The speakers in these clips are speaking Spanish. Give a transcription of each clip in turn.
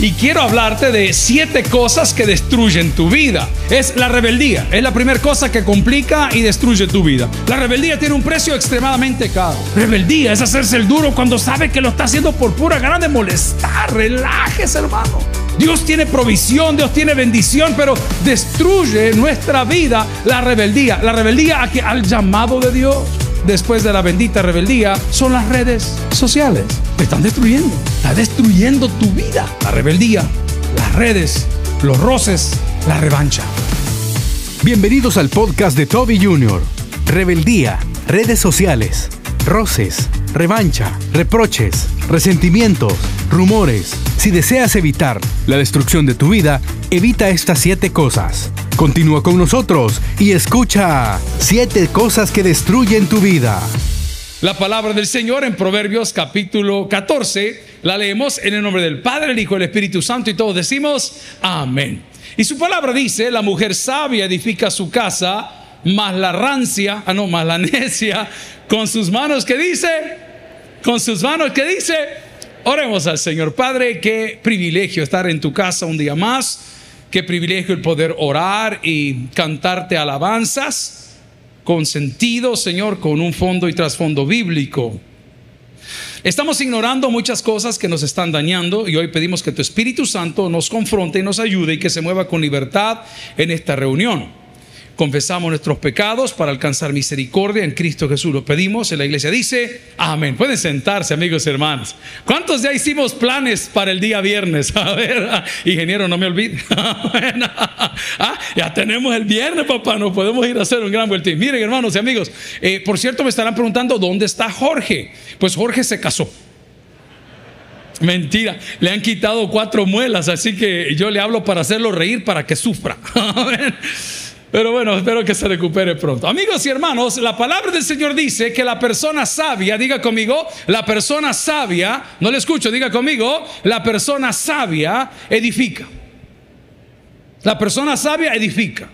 y quiero hablarte de siete cosas que destruyen tu vida. Es la rebeldía, es la primera cosa que complica y destruye tu vida. La rebeldía tiene un precio extremadamente caro. Rebeldía es hacerse el duro cuando sabe que lo está haciendo por pura gana de molestar. Relájese, hermano. Dios tiene provisión, Dios tiene bendición, pero destruye nuestra vida la rebeldía. La rebeldía al llamado de Dios después de la bendita rebeldía son las redes sociales. Te están destruyendo. Está destruyendo tu vida. La rebeldía, las redes, los roces, la revancha. Bienvenidos al podcast de Toby Jr. Rebeldía, redes sociales, roces, revancha, reproches, resentimientos, rumores. Si deseas evitar la destrucción de tu vida, evita estas siete cosas. Continúa con nosotros y escucha siete cosas que destruyen tu vida. La palabra del Señor en Proverbios capítulo 14 la leemos en el nombre del Padre, el Hijo el Espíritu Santo y todos decimos amén. Y su palabra dice, la mujer sabia edifica su casa, más la rancia, ah no, más la necia, con sus manos, ¿qué dice? Con sus manos, ¿qué dice? Oremos al Señor. Padre, qué privilegio estar en tu casa un día más. Qué privilegio el poder orar y cantarte alabanzas con sentido, Señor, con un fondo y trasfondo bíblico. Estamos ignorando muchas cosas que nos están dañando y hoy pedimos que tu Espíritu Santo nos confronte y nos ayude y que se mueva con libertad en esta reunión confesamos nuestros pecados para alcanzar misericordia en Cristo Jesús. Lo pedimos, en la iglesia dice, amén. Pueden sentarse, amigos y hermanos. ¿Cuántos ya hicimos planes para el día viernes? A ver, ah, ingeniero, no me olvide. Ah, ya tenemos el viernes, papá, no podemos ir a hacer un gran vueltín. Miren, hermanos y amigos, eh, por cierto, me estarán preguntando, ¿dónde está Jorge? Pues Jorge se casó. Mentira, le han quitado cuatro muelas, así que yo le hablo para hacerlo reír, para que sufra. Pero bueno, espero que se recupere pronto. Amigos y hermanos, la palabra del Señor dice que la persona sabia, diga conmigo, la persona sabia, no le escucho, diga conmigo, la persona sabia edifica. La persona sabia edifica.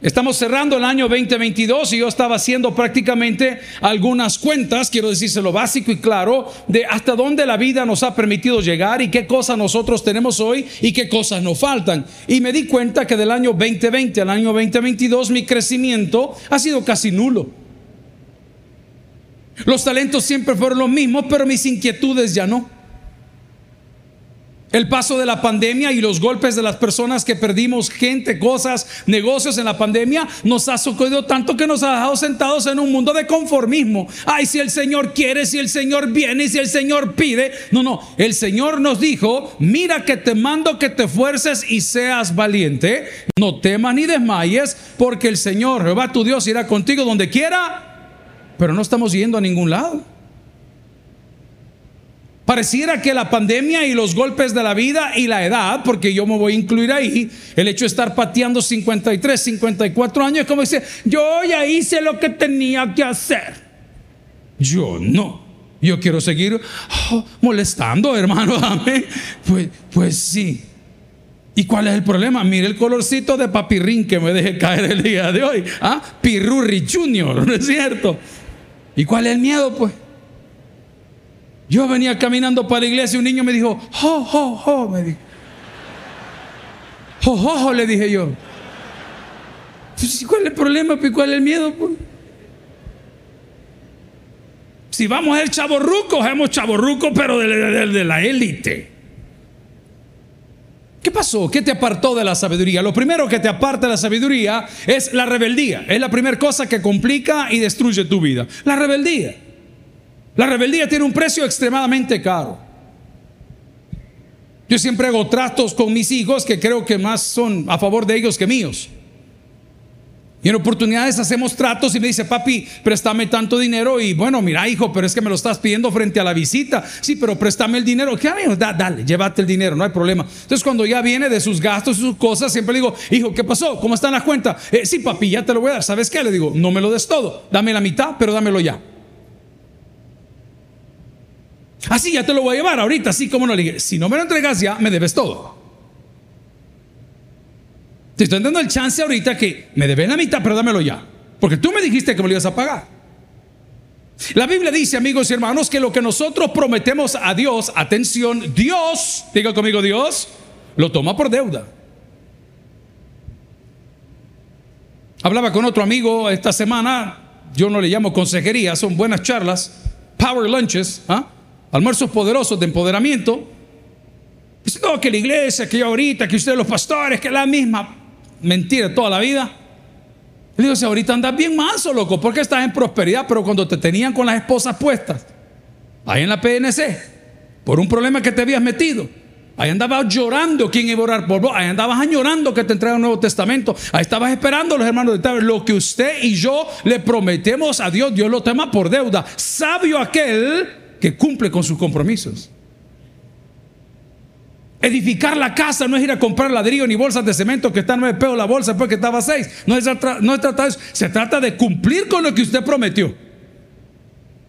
Estamos cerrando el año 2022 y yo estaba haciendo prácticamente algunas cuentas, quiero decirse básico y claro, de hasta dónde la vida nos ha permitido llegar y qué cosas nosotros tenemos hoy y qué cosas nos faltan. Y me di cuenta que del año 2020 al año 2022 mi crecimiento ha sido casi nulo. Los talentos siempre fueron los mismos, pero mis inquietudes ya no. El paso de la pandemia y los golpes de las personas que perdimos gente, cosas, negocios en la pandemia nos ha sacudido tanto que nos ha dejado sentados en un mundo de conformismo. Ay, si el Señor quiere, si el Señor viene, si el Señor pide. No, no, el Señor nos dijo, mira que te mando que te esfuerces y seas valiente. No temas ni desmayes, porque el Señor, Jehová tu Dios, irá contigo donde quiera. Pero no estamos yendo a ningún lado. Pareciera que la pandemia y los golpes de la vida y la edad, porque yo me voy a incluir ahí, el hecho de estar pateando 53, 54 años, es como dice, yo ya hice lo que tenía que hacer. Yo no. Yo quiero seguir oh, molestando, hermano. Pues, pues sí. ¿Y cuál es el problema? Mire el colorcito de papirrín que me deje caer el día de hoy. ¿Ah? Pirurri Junior, ¿no es cierto? ¿Y cuál es el miedo? Pues yo venía caminando para la iglesia y un niño me dijo, jo, jo, jo, me dijo. Jo, jo, le dije yo. Pues, ¿Cuál es el problema? Pues, ¿Cuál es el miedo? Pues? Si vamos a ser chaborrucos, hemos chaborrucos, pero de, la élite. ¿Qué pasó? ¿Qué te apartó de la sabiduría? Lo primero que te aparta de la sabiduría es la rebeldía. Es la primera cosa que complica y destruye tu vida. La rebeldía. La rebeldía tiene un precio extremadamente caro. Yo siempre hago tratos con mis hijos que creo que más son a favor de ellos que míos. Y en oportunidades hacemos tratos y me dice, papi, préstame tanto dinero. Y bueno, mira, hijo, pero es que me lo estás pidiendo frente a la visita. Sí, pero préstame el dinero. ¿Qué amigo? dale, llévate el dinero, no hay problema. Entonces, cuando ya viene de sus gastos y sus cosas, siempre le digo, hijo, ¿qué pasó? ¿Cómo está la cuenta? Eh, sí, papi, ya te lo voy a dar. ¿Sabes qué? Le digo, no me lo des todo, dame la mitad, pero dámelo ya. Así ya te lo voy a llevar ahorita, así como no le dije. Si no me lo entregas ya, me debes todo. Te estoy dando el chance ahorita que me debes la mitad, pero dámelo ya. Porque tú me dijiste que me lo ibas a pagar. La Biblia dice, amigos y hermanos, que lo que nosotros prometemos a Dios, atención, Dios, diga conmigo Dios, lo toma por deuda. Hablaba con otro amigo esta semana, yo no le llamo consejería, son buenas charlas, power lunches, ¿ah? Almuerzos poderosos de empoderamiento. Dice, no, que la iglesia, que yo ahorita, que ustedes los pastores, que la misma mentira toda la vida. Le digo, si ahorita andas bien manso, loco, porque estás en prosperidad, pero cuando te tenían con las esposas puestas, ahí en la PNC, por un problema que te habías metido, ahí andabas llorando quién iba a orar por vos, ahí andabas añorando que te entrega un Nuevo Testamento, ahí estabas esperando los hermanos de Tabor, lo que usted y yo le prometemos a Dios, Dios lo toma por deuda. Sabio aquel que cumple con sus compromisos. Edificar la casa no es ir a comprar ladrillo ni bolsas de cemento que está nueve pesos la bolsa después que estaba seis. No es, no es tratar de eso. Se trata de cumplir con lo que usted prometió.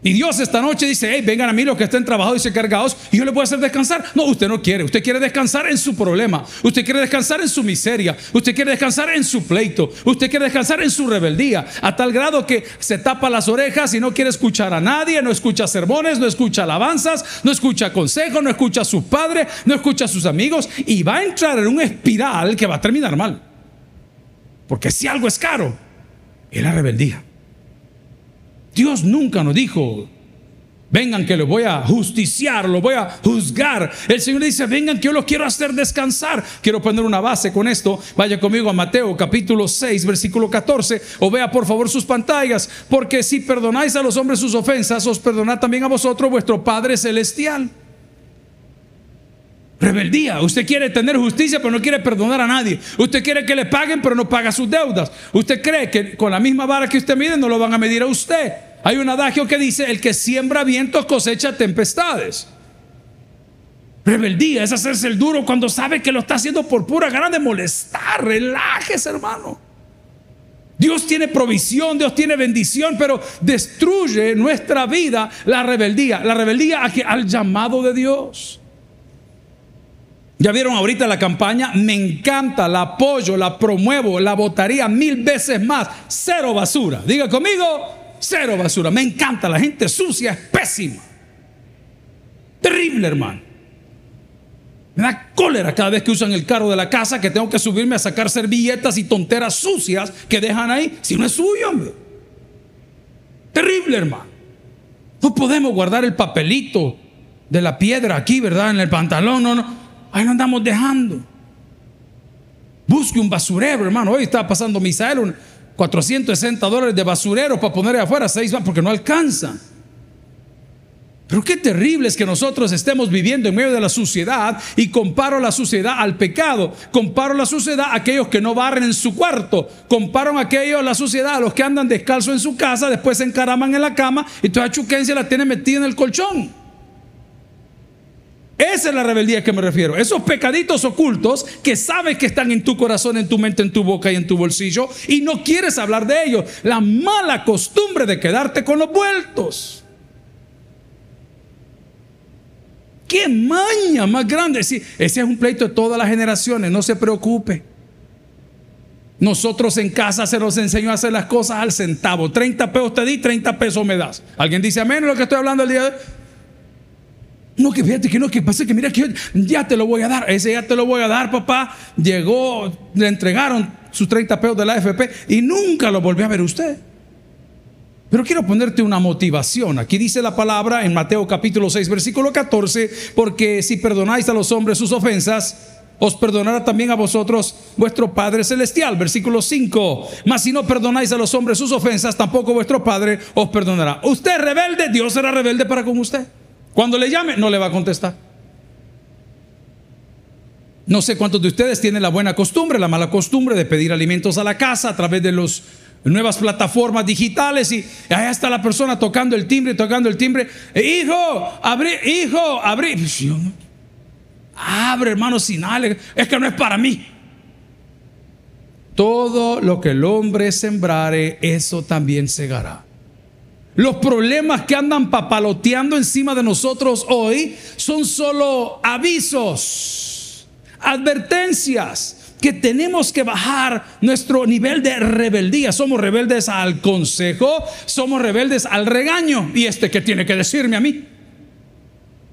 Y Dios esta noche dice, hey, vengan a mí los que estén trabajados y cargados y yo les voy a hacer descansar. No, usted no quiere. Usted quiere descansar en su problema. Usted quiere descansar en su miseria. Usted quiere descansar en su pleito. Usted quiere descansar en su rebeldía. A tal grado que se tapa las orejas y no quiere escuchar a nadie. No escucha sermones, no escucha alabanzas, no escucha consejos, no escucha a su padre, no escucha a sus amigos. Y va a entrar en un espiral que va a terminar mal. Porque si algo es caro, es la rebeldía. Dios nunca nos dijo, vengan que los voy a justiciar, los voy a juzgar. El Señor dice, vengan que yo los quiero hacer descansar. Quiero poner una base con esto. Vaya conmigo a Mateo capítulo 6, versículo 14. O vea por favor sus pantallas. Porque si perdonáis a los hombres sus ofensas, os perdonad también a vosotros vuestro Padre Celestial. Rebeldía. Usted quiere tener justicia, pero no quiere perdonar a nadie. Usted quiere que le paguen, pero no paga sus deudas. Usted cree que con la misma vara que usted mide no lo van a medir a usted. Hay un adagio que dice, el que siembra vientos cosecha tempestades. Rebeldía es hacerse el duro cuando sabe que lo está haciendo por pura gana de molestar. Relájese, hermano. Dios tiene provisión, Dios tiene bendición, pero destruye nuestra vida la rebeldía. La rebeldía al llamado de Dios. Ya vieron ahorita la campaña, me encanta, la apoyo, la promuevo, la votaría mil veces más. Cero basura. Diga conmigo, cero basura. Me encanta, la gente sucia es pésima. Terrible, hermano. Me da cólera cada vez que usan el carro de la casa que tengo que subirme a sacar servilletas y tonteras sucias que dejan ahí, si no es suyo, hombre. Terrible, hermano. No podemos guardar el papelito de la piedra aquí, ¿verdad? En el pantalón, no, no. Ahí lo andamos dejando. Busque un basurero, hermano. Hoy está pasando Misael 460 dólares de basurero para poner afuera, seis porque no alcanza. Pero qué terrible es que nosotros estemos viviendo en medio de la suciedad y comparo la suciedad al pecado. Comparo la suciedad a aquellos que no barren en su cuarto. Comparo a aquellos, la suciedad, a los que andan descalzo en su casa, después se encaraman en la cama y toda chuquencia la tiene metida en el colchón. Esa es la rebeldía a que me refiero. Esos pecaditos ocultos que sabes que están en tu corazón, en tu mente, en tu boca y en tu bolsillo y no quieres hablar de ellos. La mala costumbre de quedarte con los vueltos. ¡Qué maña más grande! Sí, ese es un pleito de todas las generaciones, no se preocupe. Nosotros en casa se nos enseñó a hacer las cosas al centavo. 30 pesos te di, 30 pesos me das. ¿Alguien dice amén lo que estoy hablando el día de hoy? No, que fíjate que no, que pasa que mira que ya te lo voy a dar. Ese ya te lo voy a dar, papá. Llegó, le entregaron sus 30 pesos de la AFP y nunca lo volvió a ver usted. Pero quiero ponerte una motivación. Aquí dice la palabra en Mateo capítulo 6, versículo 14, porque si perdonáis a los hombres sus ofensas, os perdonará también a vosotros vuestro Padre Celestial. Versículo 5. Mas si no perdonáis a los hombres sus ofensas, tampoco vuestro Padre os perdonará. Usted rebelde, Dios será rebelde para con usted. Cuando le llame, no le va a contestar. No sé cuántos de ustedes tienen la buena costumbre, la mala costumbre de pedir alimentos a la casa a través de las nuevas plataformas digitales y allá está la persona tocando el timbre, tocando el timbre. Eh, hijo, abre, hijo, abre. Pues abre, hermano, sin Es que no es para mí. Todo lo que el hombre sembrare, eso también segará. Los problemas que andan papaloteando encima de nosotros hoy son solo avisos, advertencias que tenemos que bajar nuestro nivel de rebeldía. Somos rebeldes al consejo, somos rebeldes al regaño. ¿Y este qué tiene que decirme a mí?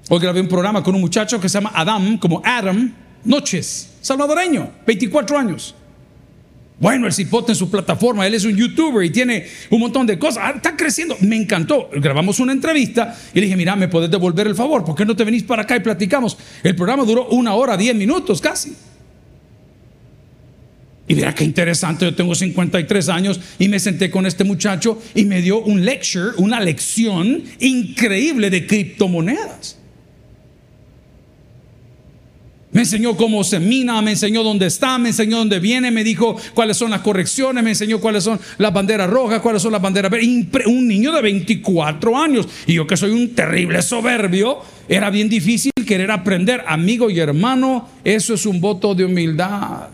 Hoy grabé un programa con un muchacho que se llama Adam, como Adam, Noches, salvadoreño, 24 años. Bueno, el cipote en su plataforma, él es un youtuber y tiene un montón de cosas. Ah, está creciendo. Me encantó. Grabamos una entrevista y le dije, mira, ¿me puedes devolver el favor? ¿Por qué no te venís para acá y platicamos? El programa duró una hora, diez minutos casi. Y mira qué interesante, yo tengo 53 años y me senté con este muchacho y me dio un lecture, una lección increíble de criptomonedas. Me enseñó cómo se mina, me enseñó dónde está, me enseñó dónde viene, me dijo cuáles son las correcciones, me enseñó cuáles son las banderas rojas, cuáles son las banderas verdes. Un niño de 24 años. Y yo que soy un terrible soberbio, era bien difícil querer aprender. Amigo y hermano, eso es un voto de humildad.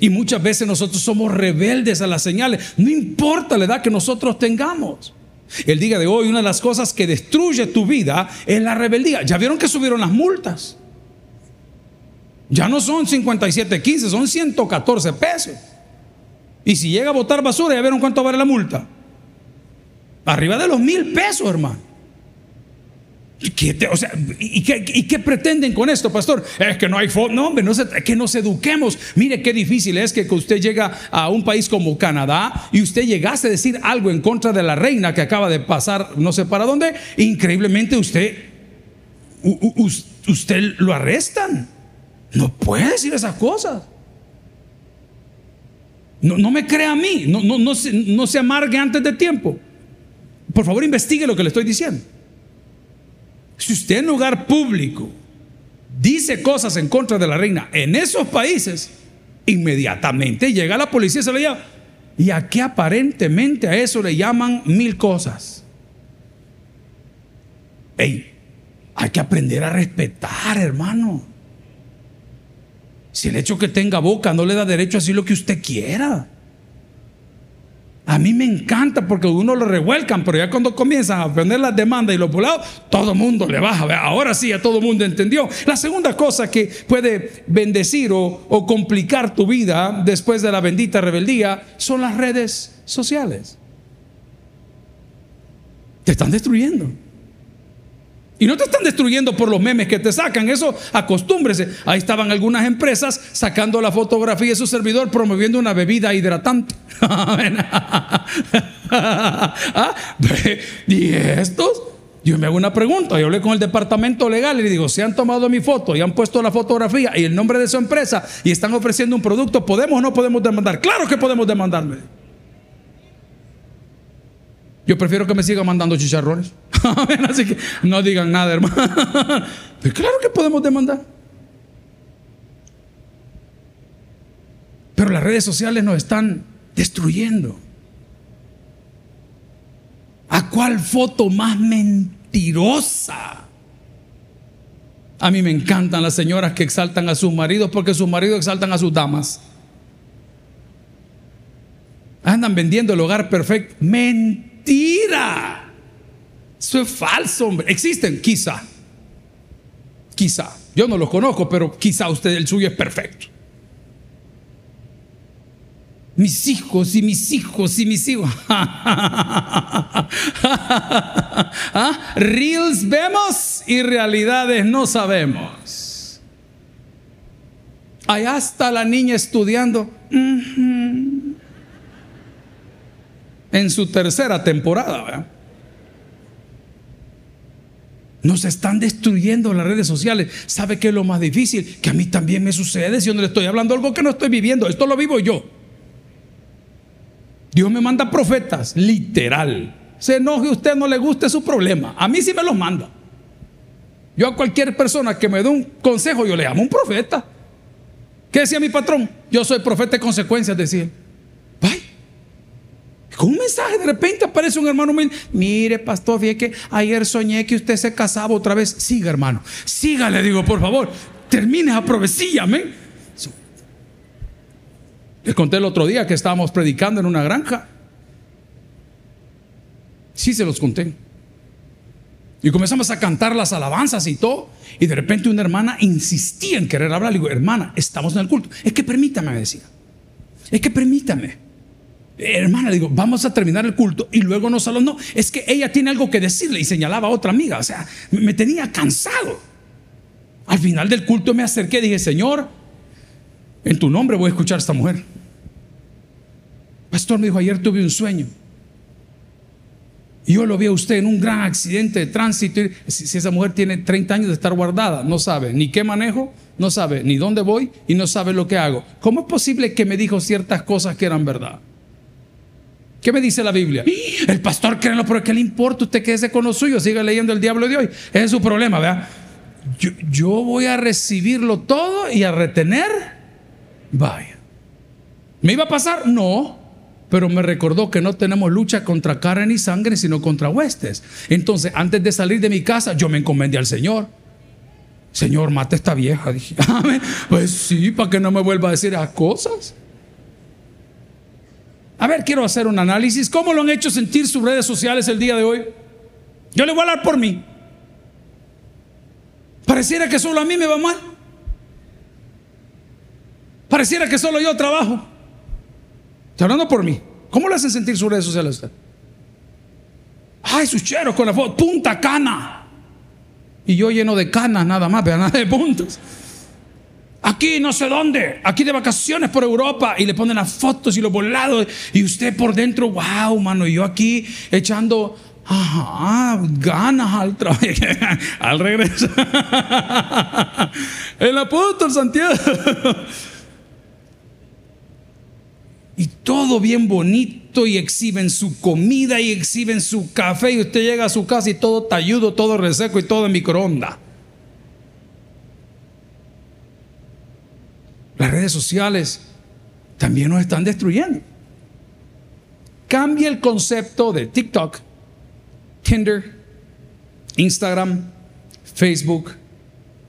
Y muchas veces nosotros somos rebeldes a las señales, no importa la edad que nosotros tengamos. El día de hoy una de las cosas que destruye tu vida es la rebeldía. Ya vieron que subieron las multas. Ya no son 57.15, son 114 pesos. Y si llega a botar basura, ya vieron cuánto vale la multa. Arriba de los mil pesos, hermano. ¿Qué o sea, ¿y, qué, pretenden con esto, pastor? Es que no hay no, hombre, no que nos eduquemos. Mire qué difícil es que usted llega a un país como Canadá y usted llegase a decir algo en contra de la reina que acaba de pasar, no sé para dónde, increíblemente usted, usted lo arrestan. No puede decir esas cosas. No, no me crea a mí, no, no, no, se, no se amargue antes de tiempo. Por favor, investigue lo que le estoy diciendo. Si usted en lugar público dice cosas en contra de la reina en esos países, inmediatamente llega la policía y se lo lleva. Y aquí aparentemente a eso le llaman mil cosas. Hay que aprender a respetar, hermano. Si el hecho que tenga boca no le da derecho a decir lo que usted quiera. A mí me encanta porque uno lo revuelcan, pero ya cuando comienzan a aprender las demandas y los volados, todo mundo le baja. Ahora sí, ya todo el mundo entendió. La segunda cosa que puede bendecir o complicar tu vida después de la bendita rebeldía son las redes sociales. Te están destruyendo. Y no te están destruyendo por los memes que te sacan, eso acostúmbrese. Ahí estaban algunas empresas sacando la fotografía de su servidor promoviendo una bebida hidratante. ¿Ah? ¿Y estos? Yo me hago una pregunta, yo hablé con el departamento legal y le digo, si han tomado mi foto y han puesto la fotografía y el nombre de su empresa y están ofreciendo un producto, ¿podemos o no podemos demandar? Claro que podemos demandarme. Yo prefiero que me sigan mandando chicharrones. Así que no digan nada, hermano. Pero claro que podemos demandar. Pero las redes sociales nos están destruyendo. ¿A cuál foto más mentirosa? A mí me encantan las señoras que exaltan a sus maridos porque sus maridos exaltan a sus damas. Andan vendiendo el hogar perfecto. Eso es falso, hombre. Existen, quizá. Quizá. Yo no los conozco, pero quizá usted, el suyo es perfecto. Mis hijos y mis hijos y mis hijos. ¿Ah? Reels vemos y realidades no sabemos. Allá está la niña estudiando. En su tercera temporada. ¿verdad? Nos están destruyendo las redes sociales. ¿Sabe qué es lo más difícil? Que a mí también me sucede si yo no le estoy hablando algo que no estoy viviendo. Esto lo vivo yo. Dios me manda profetas, literal. Se enoje usted, no le guste su problema. A mí sí me los manda. Yo a cualquier persona que me dé un consejo, yo le llamo un profeta. ¿Qué decía mi patrón? Yo soy profeta de consecuencias, decía. Con un mensaje de repente aparece un hermano. Mire, pastor, fíjate que ayer soñé que usted se casaba otra vez. Siga, hermano. Siga, le digo, por favor. Termine a profecía, amén. Les conté el otro día que estábamos predicando en una granja. Sí, se los conté. Y comenzamos a cantar las alabanzas y todo. Y de repente una hermana insistía en querer hablar. Le digo, hermana, estamos en el culto. Es que permítame, me decía. Es que permítame. Hermana, digo, vamos a terminar el culto y luego nos hablamos. No, es que ella tiene algo que decirle y señalaba a otra amiga. O sea, me tenía cansado. Al final del culto me acerqué y dije, Señor, en tu nombre voy a escuchar a esta mujer. Pastor me dijo, ayer tuve un sueño. Y yo lo vi a usted en un gran accidente de tránsito. Si, esa mujer tiene 30 años de estar guardada, no sabe ni qué manejo, no sabe ni dónde voy y no sabe lo que hago. ¿Cómo es posible que me dijo ciertas cosas que eran verdad? ¿Qué me dice la Biblia? El pastor créelo, pero ¿qué le importa? Usted quédese con lo suyo, siga leyendo el diablo de hoy. Ese es su problema, ¿verdad? Yo, yo voy a recibirlo todo y a retener. Vaya. ¿Me iba a pasar? No pero me recordó que no tenemos lucha contra carne ni sangre, sino contra huestes. Entonces, antes de salir de mi casa, yo me encomendé al Señor. Señor, mate a esta vieja. Dije, pues sí, para que no me vuelva a decir esas cosas. A ver, quiero hacer un análisis. ¿Cómo lo han hecho sentir sus redes sociales el día de hoy? Yo le voy a hablar por mí. Pareciera que solo a mí me va mal. Pareciera que solo yo trabajo. Está hablando por mí. ¿Cómo le hacen sentir sus redes sociales a usted? Ay, sus cheros con la foto, punta cana. Y yo lleno de canas nada más, pero nada de puntos. Aquí no sé dónde, aquí de vacaciones por Europa y le ponen las fotos y los volados y usted por dentro, wow, mano, y yo aquí echando ajá, ganas al trabajo, al regreso. El apóstol Santiago. Y todo bien bonito y exhiben su comida y exhiben su café y usted llega a su casa y todo talludo, todo reseco y todo en microondas. Las redes sociales también nos están destruyendo. Cambia el concepto de TikTok, Tinder, Instagram, Facebook,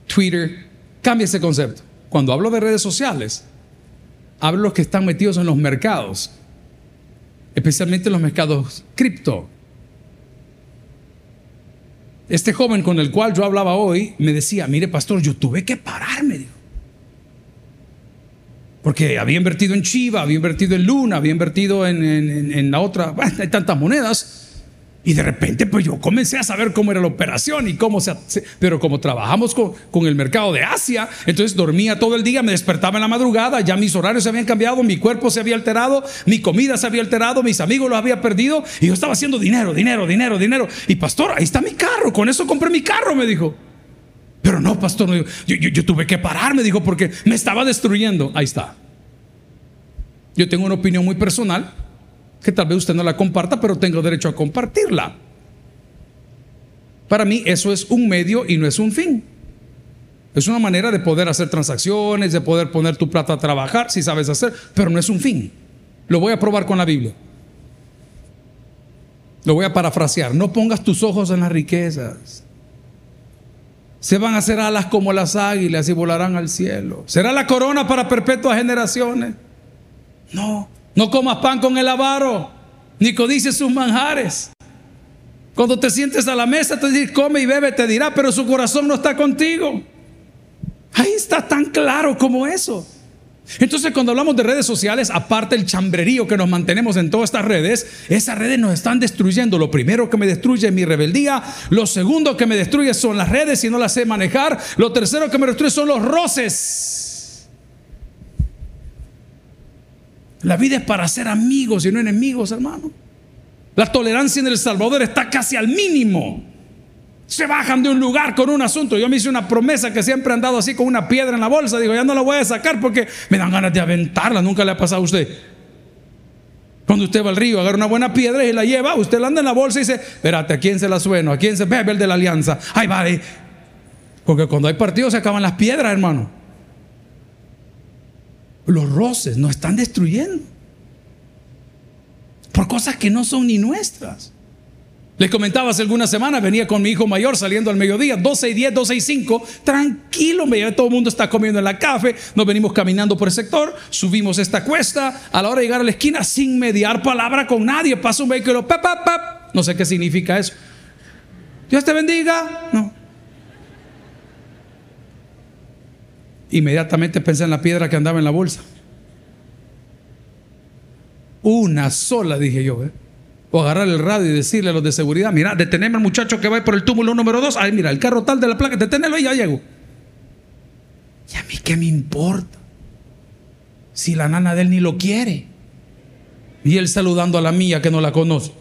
Twitter. Cambia ese concepto. Cuando hablo de redes sociales, hablo de los que están metidos en los mercados, especialmente en los mercados cripto. Este joven con el cual yo hablaba hoy me decía, mire pastor, yo tuve que pararme, porque había invertido en Chiva, había invertido en Luna, había invertido en, la otra, hay tantas monedas. Y de repente, pues yo comencé a saber cómo era la operación y cómo se... Pero como trabajamos con, con, el mercado de Asia, entonces dormía todo el día, me despertaba en la madrugada, ya mis horarios se habían cambiado, mi cuerpo se había alterado, mi comida se había alterado, mis amigos los había perdido y yo estaba haciendo dinero, dinero, dinero, dinero. Y pastor, ahí está mi carro, con eso compré mi carro, me dijo. Pero no, pastor, yo, yo, tuve que parar, me dijo, porque me estaba destruyendo. Ahí está. Yo tengo una opinión muy personal que tal vez usted no la comparta, pero tengo derecho a compartirla. Para mí eso es un medio y no es un fin. Es una manera de poder hacer transacciones, de poder poner tu plata a trabajar, si sabes hacer, pero no es un fin. Lo voy a probar con la Biblia. Lo voy a parafrasear. No pongas tus ojos en las riquezas. Se van a hacer alas como las águilas y volarán al cielo. ¿Será la corona para perpetuas generaciones? No. No comas pan con el avaro, ni codices sus manjares. Cuando te sientes a la mesa, te dice, come y bebe, te dirá, pero su corazón no está contigo. Ahí está tan claro como eso. Entonces, cuando hablamos de redes sociales, aparte el chambrerío que nos mantenemos en todas estas redes, esas redes nos están destruyendo. Lo primero que me destruye es mi rebeldía. Lo segundo que me destruye son las redes y no las sé manejar. Lo tercero que me destruye son los roces. La vida es para ser amigos y no enemigos, hermano. La tolerancia en El Salvador está casi al mínimo. Se bajan de un lugar con un asunto. Yo me hice una promesa que siempre han dado así con una piedra en la bolsa. Digo, ya no la voy a sacar porque me dan ganas de aventarla. Nunca le ha pasado a usted. Cuando usted va al río, agarra una buena piedra y la lleva, usted la anda en la bolsa y dice, espérate, ¿a quién se la sueno? ¿A quién se bebe el de la alianza? Ay, vale. Porque cuando hay partidos se acaban las piedras, hermano los roces nos están destruyendo por cosas que no son ni nuestras. Les comentaba hace algunas semanas, venía con mi hijo mayor saliendo al mediodía, 12 y 10, 12 y 5, tranquilo, me todo el mundo está comiendo en la café, nos venimos caminando por el sector, subimos esta cuesta, a la hora de llegar a la esquina, sin mediar palabra con nadie, pasa un vehículo, pap, pap, no sé qué significa eso. Dios te bendiga. No. Inmediatamente pensé en la piedra que andaba en la bolsa. Una sola, dije yo. ¿eh? O agarrar el radio y decirle a los de seguridad, mira, deteneme al muchacho que va por el túmulo número 2. Ay, mira, el carro tal de la placa, deténelo y ya llego. ¿Y a mí qué me importa? Si la nana de él ni lo quiere. Y él saludando a la mía que no la conoce.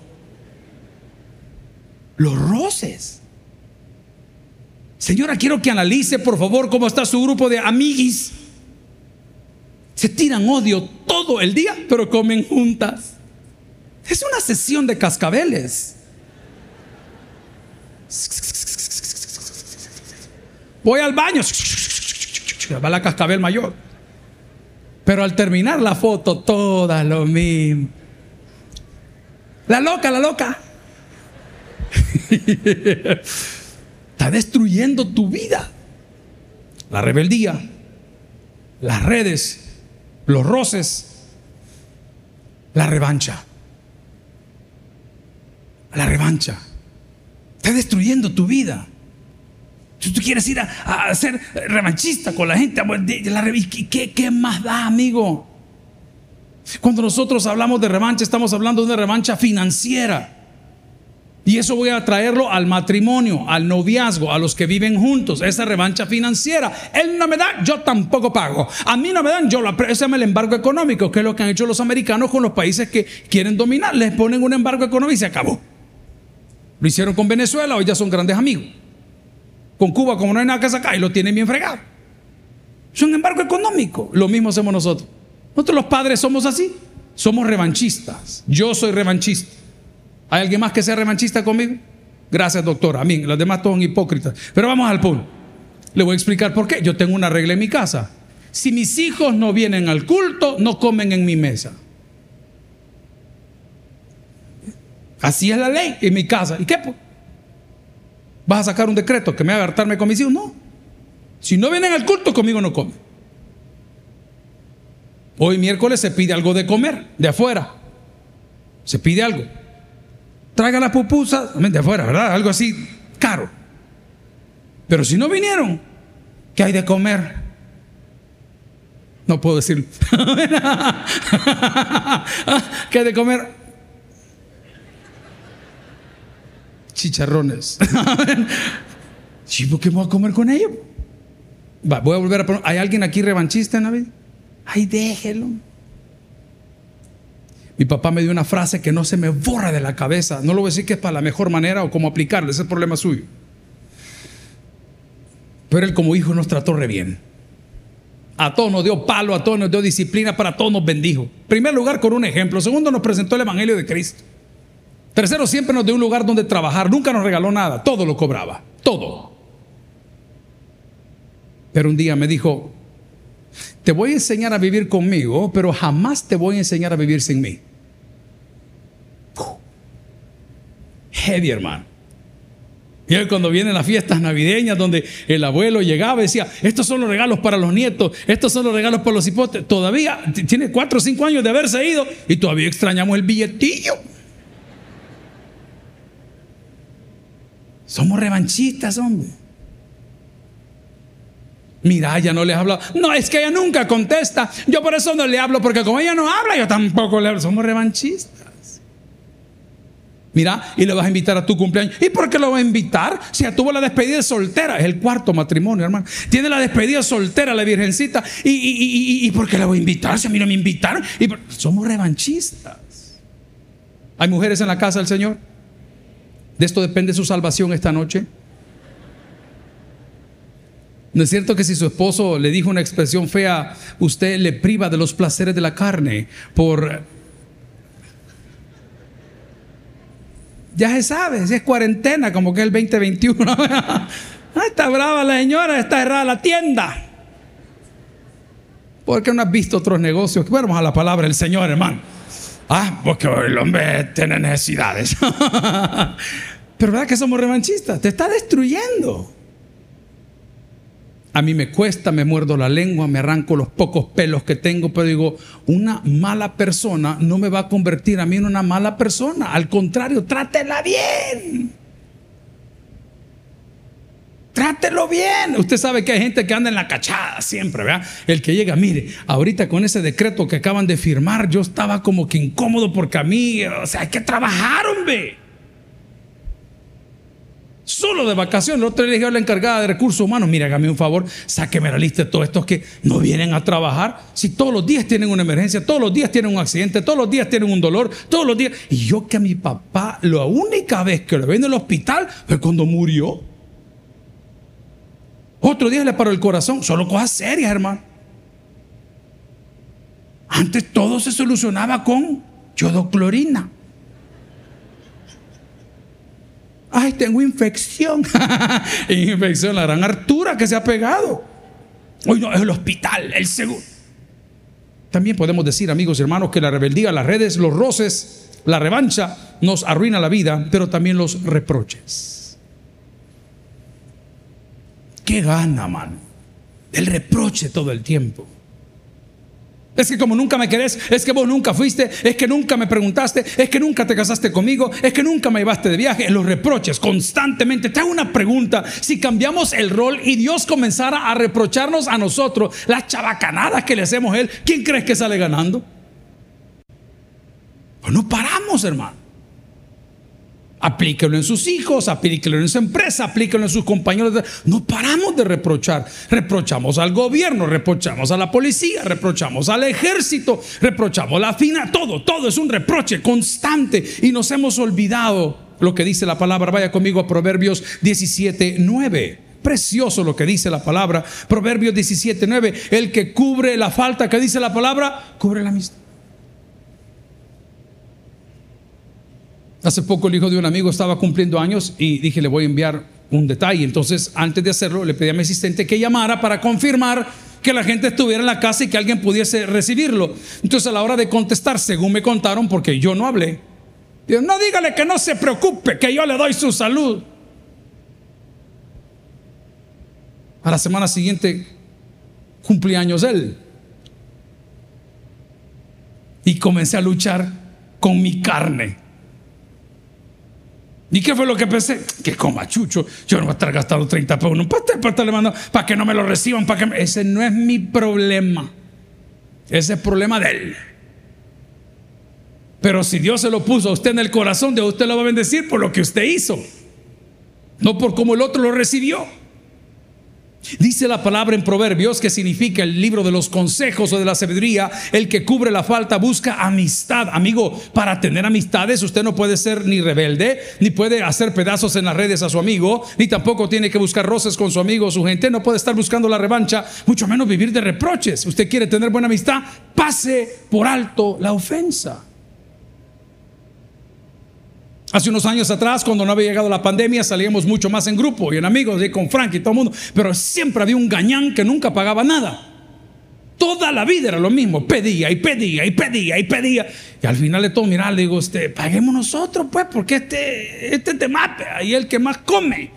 Los roces. Señora, quiero que analice por favor cómo está su grupo de amiguis. Se tiran odio todo el día, pero comen juntas. Es una sesión de cascabeles. Voy al baño. Va la cascabel mayor. Pero al terminar la foto, todas lo mismo. La loca, la loca. Está destruyendo tu vida. La rebeldía, las redes, los roces, la revancha. La revancha. Está destruyendo tu vida. Si tú quieres ir a, ser revanchista con la gente, ¿qué, ¿qué más da, amigo? Cuando nosotros hablamos de revancha, estamos hablando de una revancha financiera. Y eso voy a traerlo al matrimonio, al noviazgo, a los que viven juntos, esa revancha financiera. Él no me da, yo tampoco pago. A mí no me dan, yo lo Ese es el embargo económico, que es lo que han hecho los americanos con los países que quieren dominar. Les ponen un embargo económico y se acabó. Lo hicieron con Venezuela, hoy ya son grandes amigos. Con Cuba, como no hay nada que sacar, y lo tienen bien fregado. Es un embargo económico. Lo mismo hacemos nosotros. Nosotros los padres somos así. Somos revanchistas. Yo soy revanchista. ¿Hay alguien más que sea revanchista conmigo? Gracias, doctora. A mí, los demás todos son hipócritas. Pero vamos al punto. Le voy a explicar por qué. Yo tengo una regla en mi casa. Si mis hijos no vienen al culto, no comen en mi mesa. Así es la ley en mi casa. ¿Y qué? ¿Vas a sacar un decreto que me haga hartarme con mis hijos? No. Si no vienen al culto, conmigo no comen. Hoy miércoles se pide algo de comer, de afuera. Se pide algo. Traiga la pupusa, de afuera, ¿verdad? Algo así caro. Pero si no vinieron, ¿qué hay de comer? No puedo decir. ¿Qué hay de comer? Chicharrones. ¿Y por qué voy a comer con ellos? voy a volver a poner. ¿Hay alguien aquí revanchista vida? Ay, déjelo. Mi papá me dio una frase que no se me borra de la cabeza. No lo voy a decir que es para la mejor manera o cómo aplicarle, ese es el problema suyo. Pero él como hijo nos trató re bien. A todos nos dio palo, a todos nos dio disciplina, para todos nos bendijo. En primer lugar con un ejemplo. Segundo nos presentó el Evangelio de Cristo. Tercero, siempre nos dio un lugar donde trabajar. Nunca nos regaló nada. Todo lo cobraba. Todo. Pero un día me dijo, te voy a enseñar a vivir conmigo, pero jamás te voy a enseñar a vivir sin mí. Heavy, hermano. Y hoy cuando vienen las fiestas navideñas donde el abuelo llegaba y decía, estos son los regalos para los nietos, estos son los regalos para los hipotes, todavía tiene cuatro o cinco años de haberse ido y todavía extrañamos el billetillo. Somos revanchistas, hombre. Mira, ella no les habla. No, es que ella nunca contesta. Yo por eso no le hablo, porque como ella no habla, yo tampoco le hablo. Somos revanchistas. Mira, y le vas a invitar a tu cumpleaños. ¿Y por qué lo vas a invitar? Si ya tuvo la despedida soltera. Es el cuarto matrimonio, hermano. Tiene la despedida soltera, la virgencita. ¿Y, y, por qué la voy a invitar? Si a mí no me invitaron. Y somos revanchistas. ¿Hay mujeres en la casa del Señor? ¿De esto depende su salvación esta noche? ¿No es cierto que si su esposo le dijo una expresión fea, usted le priva de los placeres de la carne por... Ya se sabe, es cuarentena, como que el 2021. está brava la señora, está errada la tienda. ¿Por qué no has visto otros negocios? Vamos a la palabra del Señor, hermano. Ah, porque el hombre tiene necesidades. Pero ¿verdad que somos revanchistas? Te está destruyendo. A mí me cuesta, me muerdo la lengua, me arranco los pocos pelos que tengo, pero digo, una mala persona no me va a convertir a mí en una mala persona. Al contrario, trátela bien. Trátelo bien. Usted sabe que hay gente que anda en la cachada siempre, ¿verdad? El que llega, mire, ahorita con ese decreto que acaban de firmar, yo estaba como que incómodo porque a mí, o sea, hay que trabajar, hombre. Solo de vacaciones. El otro le dije a la encargada de recursos humanos, mire, hágame un favor, sáqueme la lista de todos estos que no vienen a trabajar. Si todos los días tienen una emergencia, todos los días tienen un accidente, todos los días tienen un dolor, todos los días. Y yo que a mi papá, la única vez que lo vi en el hospital fue cuando murió. Otro día le paró el corazón. Solo cosas serias, hermano. Antes todo se solucionaba con yodoclorina. Ay, tengo infección. infección, la gran hartura que se ha pegado. Hoy no, es el hospital, el seguro. También podemos decir, amigos y hermanos, que la rebeldía, las redes, los roces, la revancha nos arruina la vida, pero también los reproches. ¿Qué gana, mano? El reproche todo el tiempo. Es que como nunca me querés, es que vos nunca fuiste, es que nunca me preguntaste, es que nunca te casaste conmigo, es que nunca me llevaste de viaje. Los reproches constantemente. Te hago una pregunta. Si cambiamos el rol y Dios comenzara a reprocharnos a nosotros las chabacanadas que le hacemos a Él, ¿quién crees que sale ganando? Pues no paramos, hermano. Aplíquelo en sus hijos, aplíquelo en su empresa, aplíquelo en sus compañeros. No paramos de reprochar. Reprochamos al gobierno, reprochamos a la policía, reprochamos al ejército, reprochamos la fina, todo, todo es un reproche constante y nos hemos olvidado lo que dice la palabra. Vaya conmigo a Proverbios 17, 9. Precioso lo que dice la palabra. Proverbios 17, 9. El que cubre la falta que dice la palabra, cubre la amistad. Hace poco el hijo de un amigo estaba cumpliendo años y dije, le voy a enviar un detalle. Entonces, antes de hacerlo, le pedí a mi asistente que llamara para confirmar que la gente estuviera en la casa y que alguien pudiese recibirlo. Entonces, a la hora de contestar, según me contaron, porque yo no hablé, no dígale que no se preocupe, que yo le doy su salud. A la semana siguiente, cumpleaños él. Y comencé a luchar con mi carne. ¿Y qué fue lo que pensé? Que coma chucho, yo no voy a estar gastando 30 pesos en un pastel para estarle mandando, para que no me lo reciban, para que ese no es mi problema. Ese es problema de él. Pero si Dios se lo puso a usted en el corazón, de usted lo va a bendecir por lo que usted hizo, no por cómo el otro lo recibió. Dice la palabra en Proverbios que significa el libro de los consejos o de la sabiduría, el que cubre la falta busca amistad. Amigo, para tener amistades usted no puede ser ni rebelde, ni puede hacer pedazos en las redes a su amigo, ni tampoco tiene que buscar roces con su amigo o su gente, no puede estar buscando la revancha, mucho menos vivir de reproches. Usted quiere tener buena amistad, pase por alto la ofensa. Hace unos años atrás, cuando no había llegado la pandemia, salíamos mucho más en grupo y en amigos, y con Frank y todo el mundo. Pero siempre había un gañán que nunca pagaba nada. Toda la vida era lo mismo. Pedía y pedía y pedía y pedía. Y al final de todo, mira, le digo, este, paguemos nosotros, pues, porque este, este te mata y el que más come.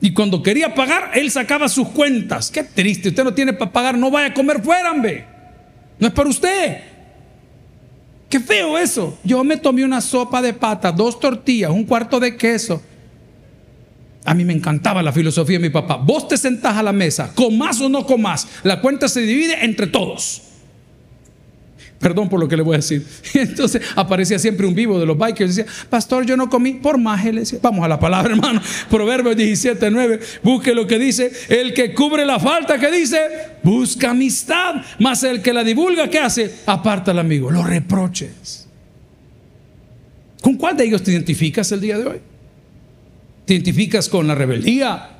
Y cuando quería pagar, él sacaba sus cuentas. Qué triste, usted no tiene para pagar, no vaya a comer fuera, hombre. No es para usted. Qué feo eso. Yo me tomé una sopa de pata, dos tortillas, un cuarto de queso. A mí me encantaba la filosofía de mi papá. Vos te sentás a la mesa, más o no más La cuenta se divide entre todos. Perdón por lo que le voy a decir. Entonces aparecía siempre un vivo de los bikers decía, pastor, yo no comí por más. Vamos a la palabra, hermano. Proverbios 17, 9. Busque lo que dice. El que cubre la falta que dice, busca amistad. Más el que la divulga, ¿qué hace? Aparta al amigo. Los reproches. ¿Con cuál de ellos te identificas el día de hoy? ¿Te identificas con la rebeldía?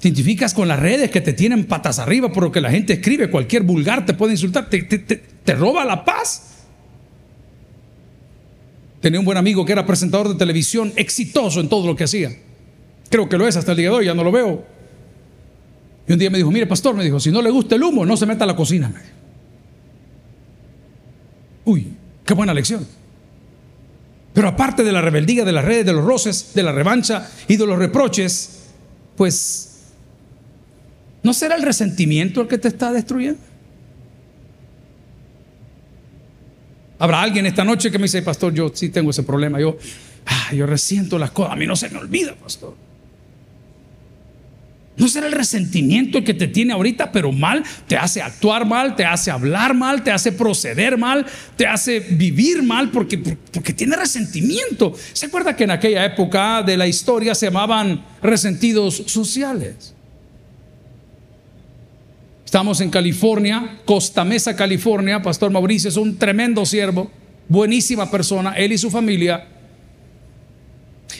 Te identificas con las redes que te tienen patas arriba por lo que la gente escribe, cualquier vulgar te puede insultar, te, roba la paz. Tenía un buen amigo que era presentador de televisión, exitoso en todo lo que hacía. Creo que lo es hasta el día de hoy, ya no lo veo. Y un día me dijo, mire pastor, me dijo, si no le gusta el humo, no se meta a la cocina. Uy, qué buena lección. Pero aparte de la rebeldía, de las redes, de los roces, de la revancha y de los reproches, pues ¿No será el resentimiento el que te está destruyendo? Habrá alguien esta noche que me dice, pastor, yo sí tengo ese problema. Yo, ah, yo resiento las cosas. A mí no se me olvida, pastor. ¿No será el resentimiento el que te tiene ahorita, pero mal? Te hace actuar mal, te hace hablar mal, te hace proceder mal, te hace vivir mal porque, porque tiene resentimiento. ¿Se acuerda que en aquella época de la historia se llamaban resentidos sociales? Estamos en California, Costa Mesa, California. Pastor Mauricio es un tremendo siervo, buenísima persona, él y su familia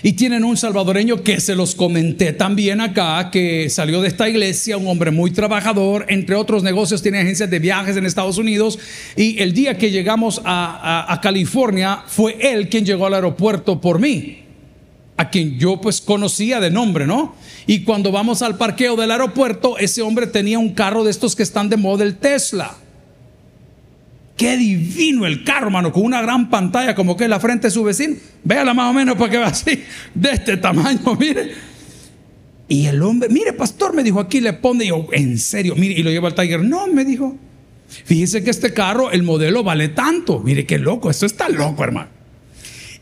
y tienen un salvadoreño que se los comenté también acá, que salió de esta iglesia, un hombre muy trabajador, entre otros negocios, tiene agencias de viajes en Estados Unidos. Y el día que llegamos a, California, fue él quien llegó al aeropuerto por mí, a quien yo pues conocía de nombre, ¿no? Y cuando vamos al parqueo del aeropuerto, ese hombre tenía un carro de estos que están de moda, el Tesla. Qué divino el carro, hermano, con una gran pantalla como que es la frente de su vecino. Véala más o menos para que vea así, de este tamaño, mire. Y el hombre, mire, pastor, me dijo, aquí le pone, y yo, en serio, mire, y lo lleva al Tiger. No, me dijo, fíjese que este carro, el modelo vale tanto. Mire, qué loco, esto está loco, hermano.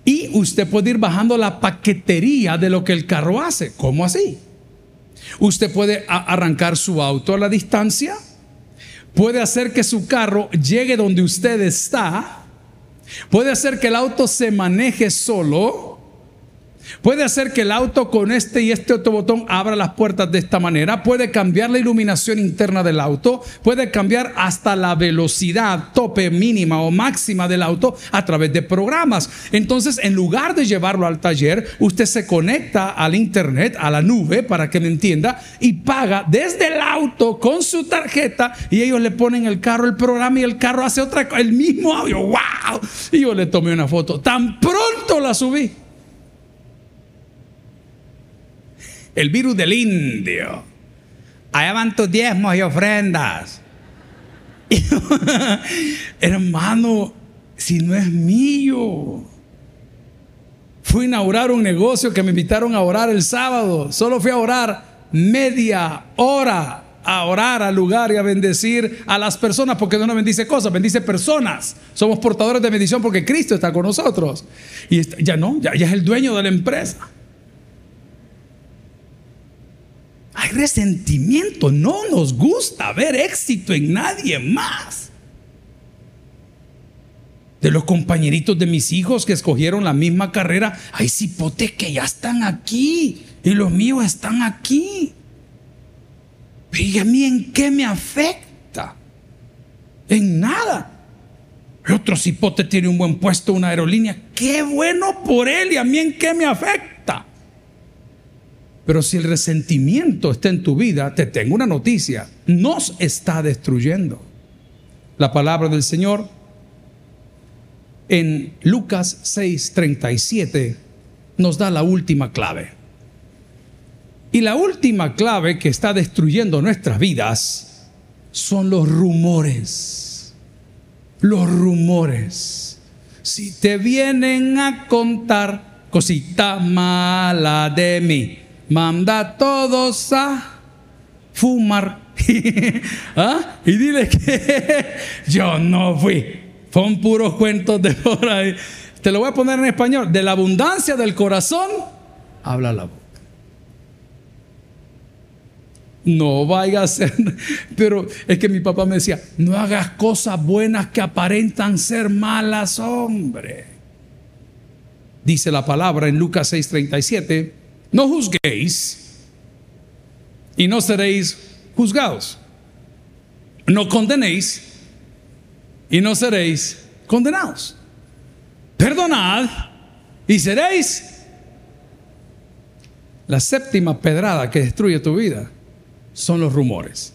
Y usted puede ir bajando la paquetería de lo que el carro hace. ¿Cómo así? Usted puede arrancar su auto a la distancia puede hacer que su carro llegue donde usted está, puede hacer que el auto se maneje solo, Puede hacer que el auto con este y este otro botón abra las puertas de esta manera. Puede cambiar la iluminación interna del auto. Puede cambiar hasta la velocidad tope mínima o máxima del auto a través de programas. Entonces, en lugar de llevarlo al taller, usted se conecta al internet, a la nube, para que me entienda, y paga desde el auto con su tarjeta y ellos le ponen el carro, el programa y el carro hace otra, el mismo audio. ¡Wow! Y yo le tomé una foto. Tan pronto la subí. El virus del indio. Allá van tus diezmos y ofrendas. Hermano, si no es mío. Fui a inaugurar un negocio que me invitaron a orar el sábado. Solo fui a orar media hora a orar al lugar y a bendecir a las personas, porque no bendice cosas, bendice personas. Somos portadores de bendición porque Cristo está con nosotros. Y ya no, ya, ya es el dueño de la empresa. Resentimiento, no nos gusta ver éxito en nadie más. De los compañeritos de mis hijos que escogieron la misma carrera, hay cipotes que ya están aquí y los míos están aquí. ¿Y a mí en qué me afecta? En nada. El otro cipote tiene un buen puesto, una aerolínea. Qué bueno por él y a mí en qué me afecta. Pero si el resentimiento está en tu vida, te tengo una noticia, nos está destruyendo. La palabra del Señor en Lucas 6:37 nos da la última clave. Y la última clave que está destruyendo nuestras vidas son los rumores. Los rumores. Si te vienen a contar cosita mala de mí, manda a todos a fumar. ¿Ah? Y dile que yo no fui. Son puros cuentos de por ahí. Te lo voy a poner en español. De la abundancia del corazón, habla la boca. No vaya a ser, pero es que mi papá me decía, no hagas cosas buenas que aparentan ser malas, hombre. Dice la palabra en Lucas 6:37 no juzguéis y no seréis juzgados. No condenéis y no seréis condenados. Perdonad y seréis la séptima pedrada que destruye tu vida son los rumores.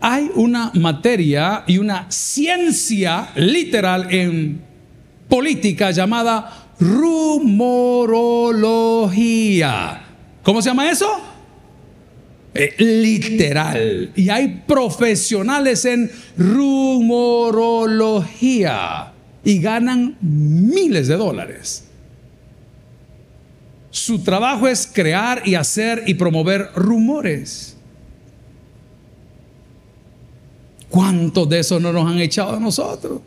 Hay una materia y una ciencia literal en política llamada rumorología. ¿Cómo se llama eso? Eh, literal. Y hay profesionales en rumorología y ganan miles de dólares. Su trabajo es crear y hacer y promover rumores. ¿Cuántos de esos no nos han echado a nosotros?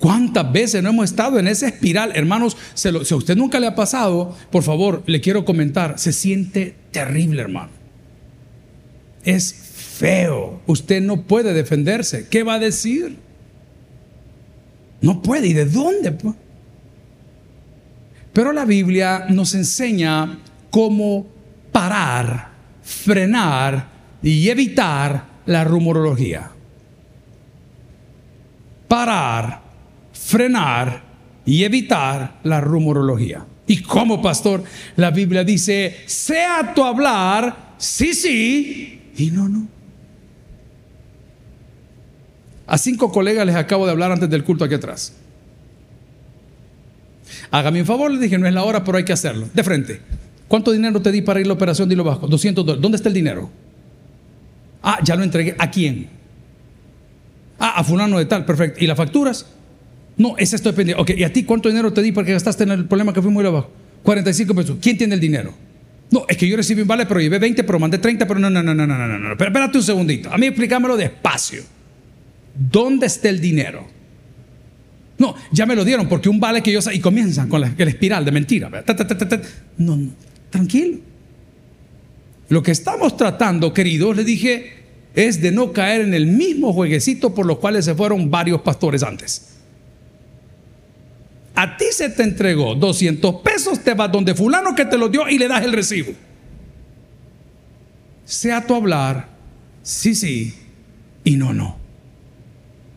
¿Cuántas veces no hemos estado en esa espiral? Hermanos, si a usted nunca le ha pasado, por favor, le quiero comentar, se siente terrible, hermano. Es feo. Usted no puede defenderse. ¿Qué va a decir? No puede. ¿Y de dónde? Pero la Biblia nos enseña cómo parar, frenar y evitar la rumorología. Parar, frenar y evitar la rumorología. ¿Y cómo, pastor? La Biblia dice, sea tu hablar, sí, sí, y no, no. A cinco colegas les acabo de hablar antes del culto aquí atrás. Hágame un favor, les dije, no es la hora, pero hay que hacerlo. De frente. ¿Cuánto dinero te di para ir a la operación de lo bajo? 200 dólares. ¿Dónde está el dinero? Ah, ya lo entregué. ¿A quién? Ah, a fulano de tal. Perfecto. ¿Y las facturas? No, esa estoy pendiente. Ok, ¿y a ti cuánto dinero te di para que gastaste en el problema que fui muy abajo? 45 pesos. ¿Quién tiene el dinero? No, es que yo recibí un vale, pero llevé 20, pero mandé 30, pero no, no, no, no, no, no, no. Pero espérate un segundito. A mí explícamelo despacio. ¿Dónde está el dinero? No, ya me lo dieron porque un vale que yo... Y comienzan con la, espiral de mentira. No, no, tranquilo. Lo que estamos tratando, queridos, le dije, es de no caer en el mismo jueguecito por los cuales se fueron varios pastores antes. A ti se te entregó 200 pesos, te vas donde fulano que te lo dio y le das el recibo. Sea tu hablar, sí, sí, y no, no.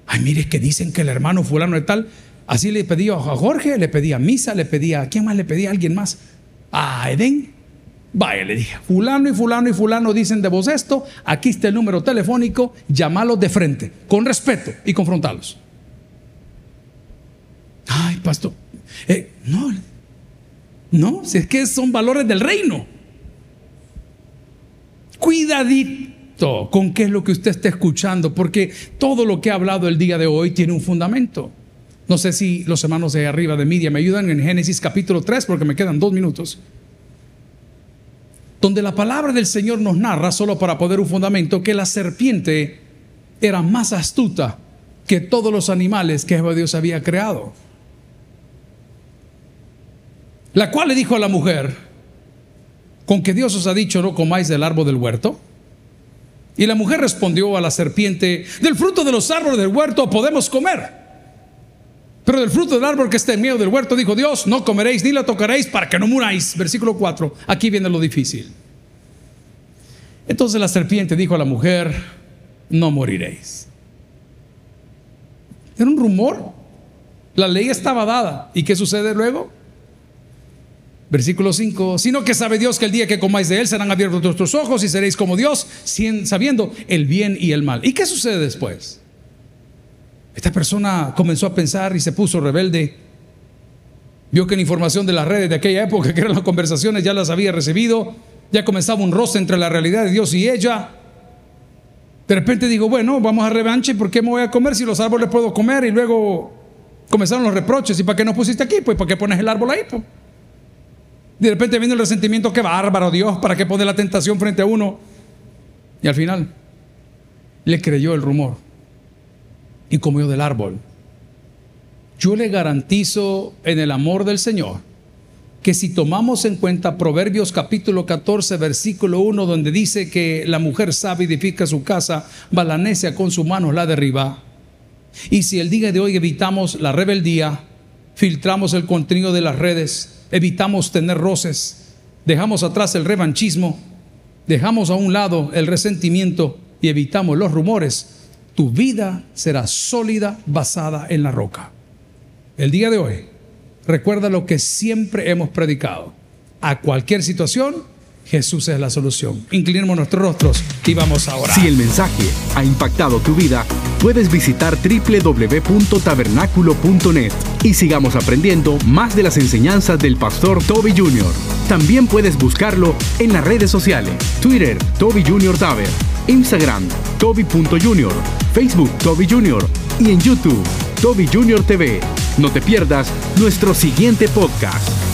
Ay, mire que dicen que el hermano fulano de tal, así le pedía a Jorge, le pedía a Misa, le pedía, ¿a quién más le pedía? ¿A alguien más? A Edén. Vaya, le dije, fulano y fulano y fulano dicen de vos esto, aquí está el número telefónico, llámalos de frente, con respeto y confrontalos. Ay, pastor, eh, no, no, si es que son valores del reino. Cuidadito con qué es lo que usted está escuchando, porque todo lo que ha hablado el día de hoy tiene un fundamento. No sé si los hermanos de arriba de media me ayudan en Génesis capítulo 3, porque me quedan dos minutos. Donde la palabra del Señor nos narra, solo para poder un fundamento, que la serpiente era más astuta que todos los animales que Dios había creado. La cual le dijo a la mujer, con que Dios os ha dicho no comáis del árbol del huerto. Y la mujer respondió a la serpiente, del fruto de los árboles del huerto podemos comer. Pero del fruto del árbol que está en medio del huerto, dijo Dios, no comeréis ni la tocaréis para que no muráis. Versículo 4, aquí viene lo difícil. Entonces la serpiente dijo a la mujer, no moriréis. Era un rumor. La ley estaba dada. ¿Y qué sucede luego? Versículo 5, sino que sabe Dios que el día que comáis de él serán abiertos vuestros ojos y seréis como Dios, sabiendo el bien y el mal. ¿Y qué sucede después? Esta persona comenzó a pensar y se puso rebelde. Vio que la información de las redes de aquella época, que eran las conversaciones, ya las había recibido. Ya comenzaba un roce entre la realidad de Dios y ella. De repente digo, bueno, vamos a revanche, ¿por qué me voy a comer si los árboles puedo comer? Y luego comenzaron los reproches. ¿Y para qué no pusiste aquí? Pues ¿para qué pones el árbol ahí? De repente viene el resentimiento, qué bárbaro Dios, ¿para qué pone la tentación frente a uno? Y al final le creyó el rumor y comió del árbol. Yo le garantizo en el amor del Señor que si tomamos en cuenta Proverbios capítulo 14, versículo 1, donde dice que la mujer sabe edifica su casa, balanecia con sus manos la derriba. Y si el día de hoy evitamos la rebeldía, filtramos el contenido de las redes, evitamos tener roces, dejamos atrás el revanchismo, dejamos a un lado el resentimiento y evitamos los rumores, tu vida será sólida basada en la roca. El día de hoy, recuerda lo que siempre hemos predicado. A cualquier situación, Jesús es la solución. Inclinemos nuestros rostros y vamos a orar. Si el mensaje ha impactado tu vida, puedes visitar www.tabernaculo.net y sigamos aprendiendo más de las enseñanzas del pastor Toby Jr. También puedes buscarlo en las redes sociales, Twitter, Toby Jr. Taber, Instagram, Toby.Jr., Facebook, Toby Jr. y en YouTube, Toby Jr. TV. No te pierdas nuestro siguiente podcast.